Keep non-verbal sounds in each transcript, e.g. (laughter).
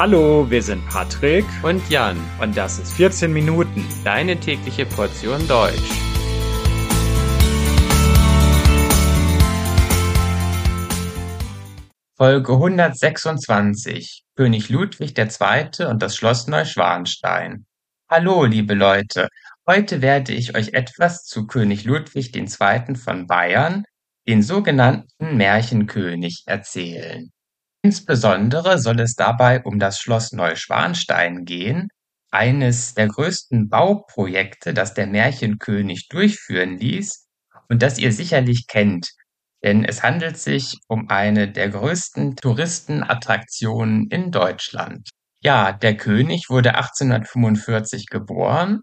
Hallo, wir sind Patrick und Jan und das ist 14 Minuten, deine tägliche Portion Deutsch. Folge 126 König Ludwig II. und das Schloss Neuschwanstein. Hallo, liebe Leute, heute werde ich euch etwas zu König Ludwig II. von Bayern, den sogenannten Märchenkönig, erzählen. Insbesondere soll es dabei um das Schloss Neuschwanstein gehen, eines der größten Bauprojekte, das der Märchenkönig durchführen ließ und das ihr sicherlich kennt, denn es handelt sich um eine der größten Touristenattraktionen in Deutschland. Ja, der König wurde 1845 geboren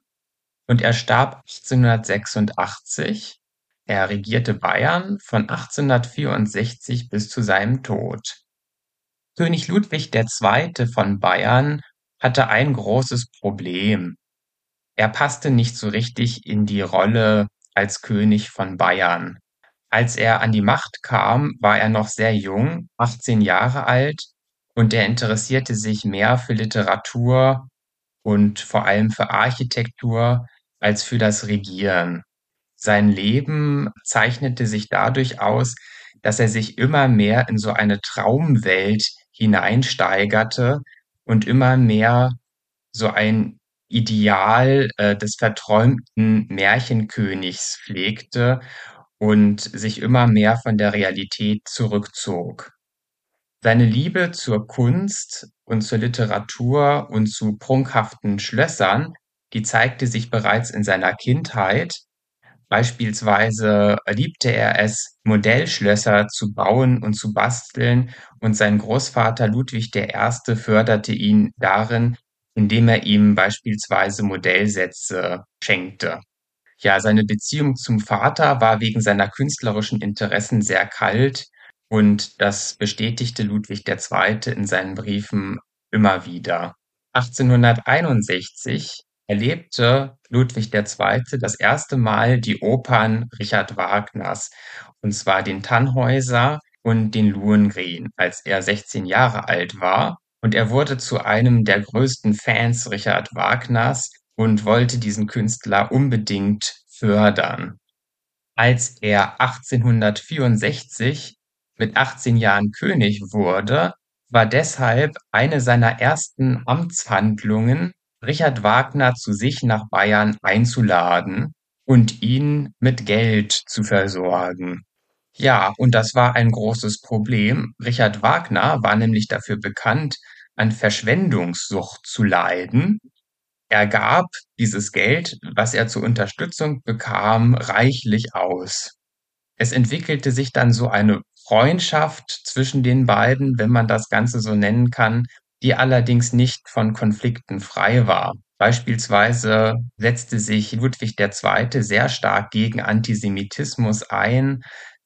und er starb 1886. Er regierte Bayern von 1864 bis zu seinem Tod. König Ludwig II. von Bayern hatte ein großes Problem. Er passte nicht so richtig in die Rolle als König von Bayern. Als er an die Macht kam, war er noch sehr jung, 18 Jahre alt, und er interessierte sich mehr für Literatur und vor allem für Architektur als für das Regieren. Sein Leben zeichnete sich dadurch aus, dass er sich immer mehr in so eine Traumwelt hineinsteigerte und immer mehr so ein Ideal äh, des verträumten Märchenkönigs pflegte und sich immer mehr von der Realität zurückzog. Seine Liebe zur Kunst und zur Literatur und zu prunkhaften Schlössern, die zeigte sich bereits in seiner Kindheit Beispielsweise liebte er es, Modellschlösser zu bauen und zu basteln, und sein Großvater Ludwig I. förderte ihn darin, indem er ihm beispielsweise Modellsätze schenkte. Ja, seine Beziehung zum Vater war wegen seiner künstlerischen Interessen sehr kalt und das bestätigte Ludwig II. in seinen Briefen immer wieder. 1861 erlebte Ludwig II. das erste Mal die Opern Richard Wagners, und zwar den Tannhäuser und den Lohengrin, als er 16 Jahre alt war. Und er wurde zu einem der größten Fans Richard Wagners und wollte diesen Künstler unbedingt fördern. Als er 1864 mit 18 Jahren König wurde, war deshalb eine seiner ersten Amtshandlungen Richard Wagner zu sich nach Bayern einzuladen und ihn mit Geld zu versorgen. Ja, und das war ein großes Problem. Richard Wagner war nämlich dafür bekannt, an Verschwendungssucht zu leiden. Er gab dieses Geld, was er zur Unterstützung bekam, reichlich aus. Es entwickelte sich dann so eine Freundschaft zwischen den beiden, wenn man das Ganze so nennen kann, die allerdings nicht von Konflikten frei war. Beispielsweise setzte sich Ludwig II. sehr stark gegen Antisemitismus ein.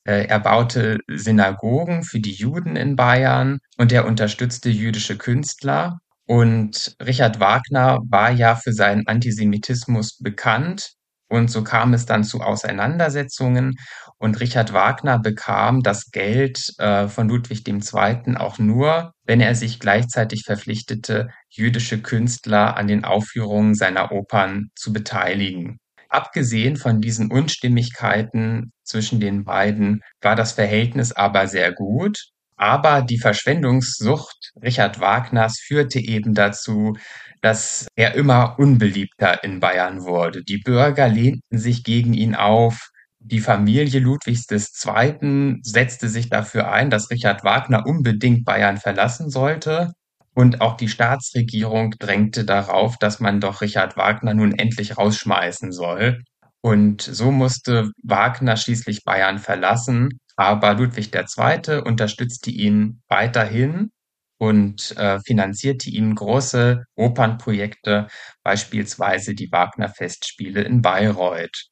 Äh, er baute Synagogen für die Juden in Bayern und er unterstützte jüdische Künstler. Und Richard Wagner war ja für seinen Antisemitismus bekannt. Und so kam es dann zu Auseinandersetzungen und Richard Wagner bekam das Geld äh, von Ludwig II. auch nur, wenn er sich gleichzeitig verpflichtete, jüdische Künstler an den Aufführungen seiner Opern zu beteiligen. Abgesehen von diesen Unstimmigkeiten zwischen den beiden war das Verhältnis aber sehr gut. Aber die Verschwendungssucht Richard Wagners führte eben dazu, dass er immer unbeliebter in Bayern wurde. Die Bürger lehnten sich gegen ihn auf. Die Familie Ludwigs II. setzte sich dafür ein, dass Richard Wagner unbedingt Bayern verlassen sollte. Und auch die Staatsregierung drängte darauf, dass man doch Richard Wagner nun endlich rausschmeißen soll. Und so musste Wagner schließlich Bayern verlassen. Aber Ludwig II. unterstützte ihn weiterhin und äh, finanzierte ihm große Opernprojekte, beispielsweise die Wagner-Festspiele in Bayreuth.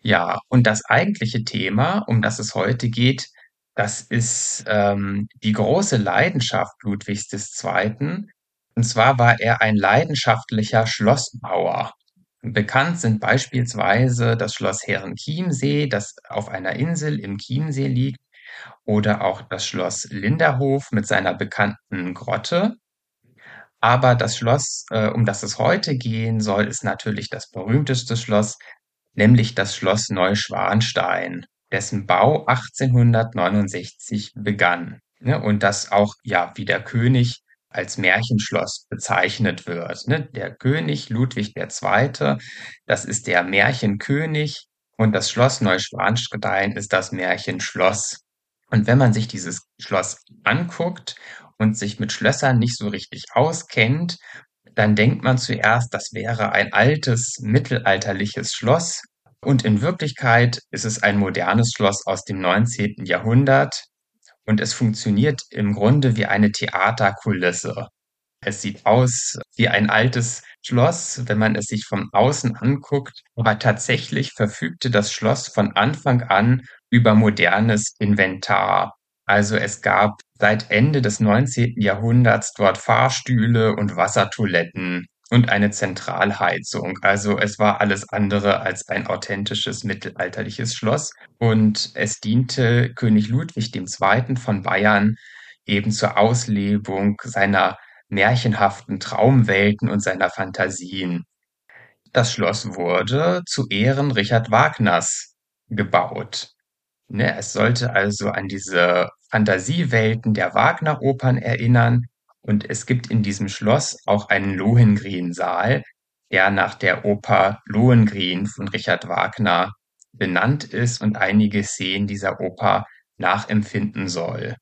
Ja, und das eigentliche Thema, um das es heute geht, das ist ähm, die große Leidenschaft Ludwigs II. Und zwar war er ein leidenschaftlicher Schlossbauer. Bekannt sind beispielsweise das Schloss Herrenchiemsee, das auf einer Insel im Chiemsee liegt, oder auch das Schloss Linderhof mit seiner bekannten Grotte. Aber das Schloss, äh, um das es heute gehen soll, ist natürlich das berühmteste Schloss, nämlich das Schloss Neuschwanstein, dessen Bau 1869 begann. Ne, und das auch, ja, wie der König als Märchenschloss bezeichnet wird. Ne? Der König Ludwig II., das ist der Märchenkönig und das Schloss Neuschwanstein ist das Märchenschloss. Und wenn man sich dieses Schloss anguckt und sich mit Schlössern nicht so richtig auskennt, dann denkt man zuerst, das wäre ein altes mittelalterliches Schloss. Und in Wirklichkeit ist es ein modernes Schloss aus dem 19. Jahrhundert, und es funktioniert im Grunde wie eine Theaterkulisse. Es sieht aus wie ein altes Schloss, wenn man es sich von außen anguckt, aber tatsächlich verfügte das Schloss von Anfang an über modernes Inventar. Also es gab seit Ende des 19. Jahrhunderts dort Fahrstühle und Wassertoiletten und eine Zentralheizung. Also es war alles andere als ein authentisches mittelalterliches Schloss und es diente König Ludwig II. von Bayern eben zur Auslebung seiner märchenhaften Traumwelten und seiner Fantasien. Das Schloss wurde zu Ehren Richard Wagners gebaut. Ne, es sollte also an diese Fantasiewelten der Wagner-Opern erinnern und es gibt in diesem Schloss auch einen Lohengrin-Saal, der nach der Oper Lohengrin von Richard Wagner benannt ist und einige Szenen dieser Oper nachempfinden soll.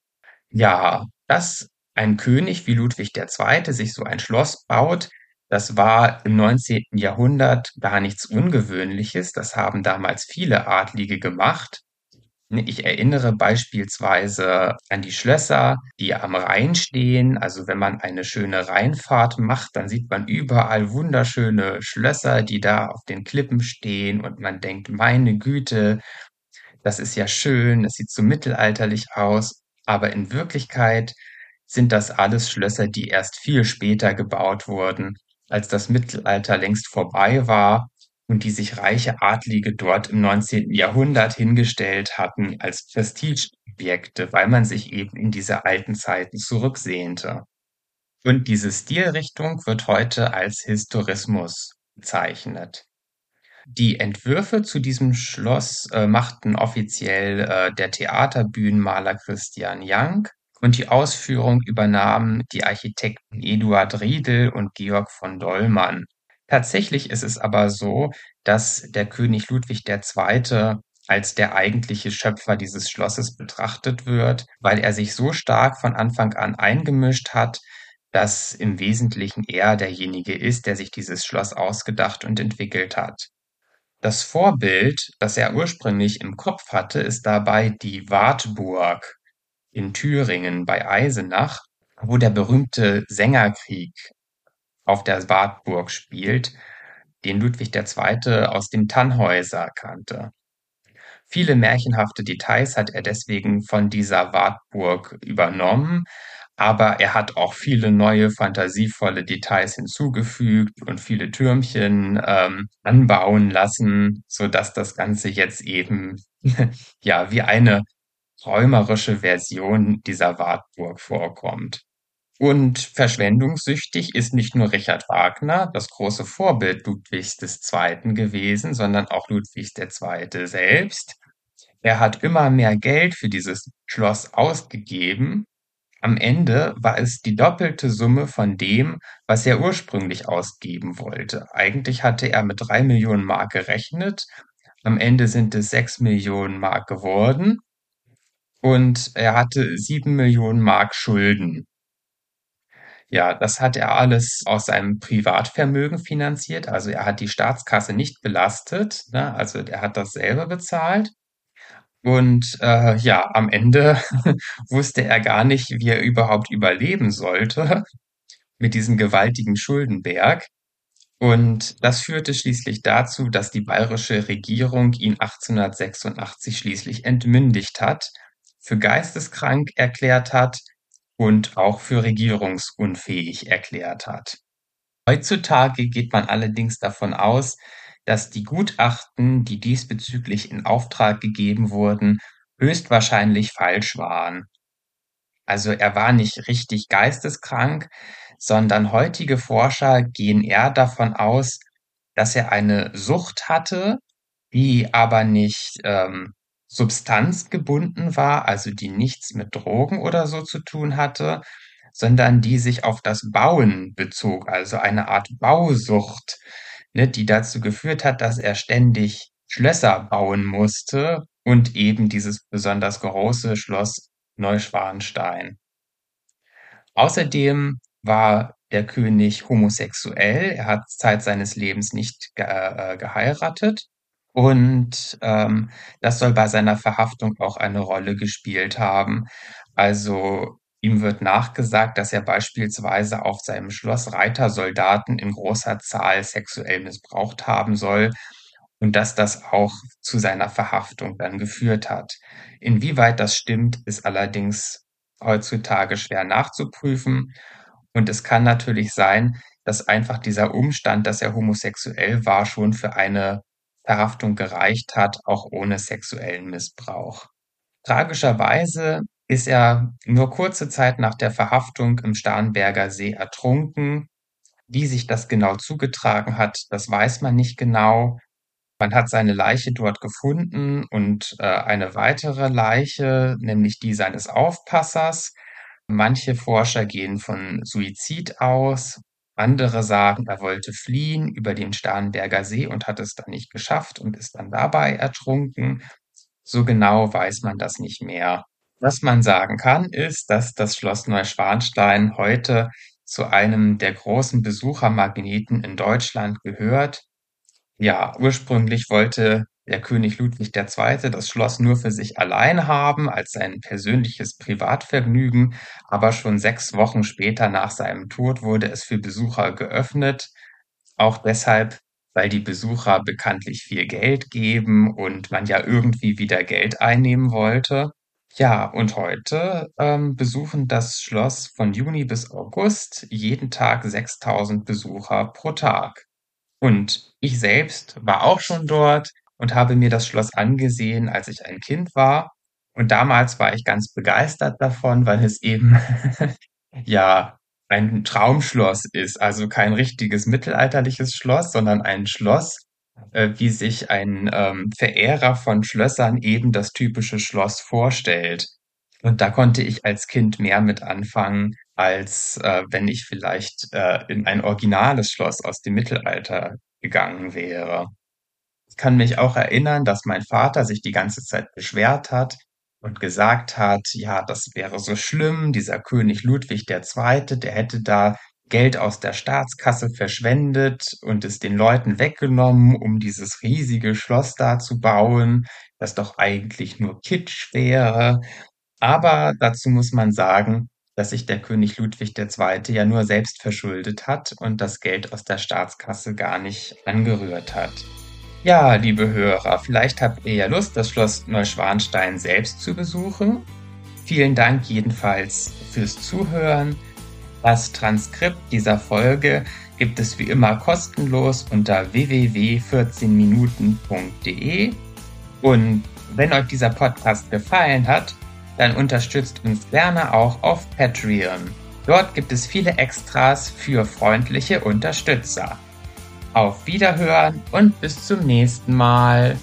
Ja, dass ein König wie Ludwig II. sich so ein Schloss baut, das war im 19. Jahrhundert gar nichts Ungewöhnliches. Das haben damals viele Adlige gemacht. Ne, ich erinnere beispielsweise an die Schlösser, die am Rhein stehen. Also wenn man eine schöne Rheinfahrt macht, dann sieht man überall wunderschöne Schlösser, die da auf den Klippen stehen und man denkt, meine Güte, das ist ja schön, es sieht so mittelalterlich aus. Aber in Wirklichkeit sind das alles Schlösser, die erst viel später gebaut wurden, als das Mittelalter längst vorbei war und die sich reiche Adlige dort im 19. Jahrhundert hingestellt hatten als Prestigeobjekte, weil man sich eben in diese alten Zeiten zurücksehnte. Und diese Stilrichtung wird heute als Historismus bezeichnet. Die Entwürfe zu diesem Schloss äh, machten offiziell äh, der Theaterbühnenmaler Christian Jank und die Ausführung übernahmen die Architekten Eduard Riedel und Georg von Dollmann. Tatsächlich ist es aber so, dass der König Ludwig II. als der eigentliche Schöpfer dieses Schlosses betrachtet wird, weil er sich so stark von Anfang an eingemischt hat, dass im Wesentlichen er derjenige ist, der sich dieses Schloss ausgedacht und entwickelt hat. Das Vorbild, das er ursprünglich im Kopf hatte, ist dabei die Wartburg in Thüringen bei Eisenach, wo der berühmte Sängerkrieg auf der Wartburg spielt, den Ludwig II. aus dem Tannhäuser kannte. Viele märchenhafte Details hat er deswegen von dieser Wartburg übernommen, aber er hat auch viele neue fantasievolle Details hinzugefügt und viele Türmchen ähm, anbauen lassen, so dass das Ganze jetzt eben (laughs) ja wie eine träumerische Version dieser Wartburg vorkommt. Und verschwendungssüchtig ist nicht nur Richard Wagner, das große Vorbild Ludwigs II. gewesen, sondern auch Ludwigs II. selbst. Er hat immer mehr Geld für dieses Schloss ausgegeben. Am Ende war es die doppelte Summe von dem, was er ursprünglich ausgeben wollte. Eigentlich hatte er mit drei Millionen Mark gerechnet. Am Ende sind es sechs Millionen Mark geworden. Und er hatte sieben Millionen Mark Schulden. Ja, das hat er alles aus seinem Privatvermögen finanziert. Also er hat die Staatskasse nicht belastet. Ne? Also er hat das selber bezahlt. Und äh, ja, am Ende (laughs) wusste er gar nicht, wie er überhaupt überleben sollte (laughs) mit diesem gewaltigen Schuldenberg. Und das führte schließlich dazu, dass die bayerische Regierung ihn 1886 schließlich entmündigt hat, für geisteskrank erklärt hat und auch für regierungsunfähig erklärt hat. Heutzutage geht man allerdings davon aus, dass die Gutachten, die diesbezüglich in Auftrag gegeben wurden, höchstwahrscheinlich falsch waren. Also er war nicht richtig geisteskrank, sondern heutige Forscher gehen eher davon aus, dass er eine Sucht hatte, die aber nicht ähm, substanzgebunden war, also die nichts mit Drogen oder so zu tun hatte, sondern die sich auf das Bauen bezog, also eine Art Bausucht, ne, die dazu geführt hat, dass er ständig Schlösser bauen musste und eben dieses besonders große Schloss Neuschwanstein. Außerdem war der König homosexuell. Er hat Zeit seines Lebens nicht ge äh, geheiratet und ähm, das soll bei seiner Verhaftung auch eine Rolle gespielt haben. Also ihm wird nachgesagt, dass er beispielsweise auf seinem Schloss Reitersoldaten in großer Zahl sexuell missbraucht haben soll und dass das auch zu seiner Verhaftung dann geführt hat. Inwieweit das stimmt, ist allerdings heutzutage schwer nachzuprüfen. Und es kann natürlich sein, dass einfach dieser Umstand, dass er homosexuell war, schon für eine Verhaftung gereicht hat, auch ohne sexuellen Missbrauch. Tragischerweise ist er nur kurze Zeit nach der Verhaftung im Starnberger See ertrunken. Wie sich das genau zugetragen hat, das weiß man nicht genau. Man hat seine Leiche dort gefunden und äh, eine weitere Leiche, nämlich die seines Aufpassers. Manche Forscher gehen von Suizid aus, andere sagen, er wollte fliehen über den Starnberger See und hat es dann nicht geschafft und ist dann dabei ertrunken. So genau weiß man das nicht mehr. Was man sagen kann, ist, dass das Schloss Neuschwanstein heute zu einem der großen Besuchermagneten in Deutschland gehört. Ja, ursprünglich wollte der König Ludwig II. das Schloss nur für sich allein haben, als sein persönliches Privatvergnügen, aber schon sechs Wochen später nach seinem Tod wurde es für Besucher geöffnet, auch deshalb, weil die Besucher bekanntlich viel Geld geben und man ja irgendwie wieder Geld einnehmen wollte. Ja, und heute ähm, besuchen das Schloss von Juni bis August jeden Tag 6000 Besucher pro Tag. Und ich selbst war auch schon dort und habe mir das Schloss angesehen, als ich ein Kind war. Und damals war ich ganz begeistert davon, weil es eben (laughs) ja ein Traumschloss ist, also kein richtiges mittelalterliches Schloss, sondern ein Schloss, äh, wie sich ein ähm, Verehrer von Schlössern eben das typische Schloss vorstellt. Und da konnte ich als Kind mehr mit anfangen, als äh, wenn ich vielleicht äh, in ein originales Schloss aus dem Mittelalter gegangen wäre. Ich kann mich auch erinnern, dass mein Vater sich die ganze Zeit beschwert hat und gesagt hat, ja, das wäre so schlimm, dieser König Ludwig II., der hätte da Geld aus der Staatskasse verschwendet und es den Leuten weggenommen, um dieses riesige Schloss da zu bauen, das doch eigentlich nur Kitsch wäre. Aber dazu muss man sagen, dass sich der König Ludwig II. ja nur selbst verschuldet hat und das Geld aus der Staatskasse gar nicht angerührt hat. Ja, liebe Hörer, vielleicht habt ihr ja Lust, das Schloss Neuschwanstein selbst zu besuchen. Vielen Dank jedenfalls fürs Zuhören. Das Transkript dieser Folge gibt es wie immer kostenlos unter www.14minuten.de. Und wenn euch dieser Podcast gefallen hat, dann unterstützt uns gerne auch auf Patreon. Dort gibt es viele Extras für freundliche Unterstützer. Auf Wiederhören und bis zum nächsten Mal.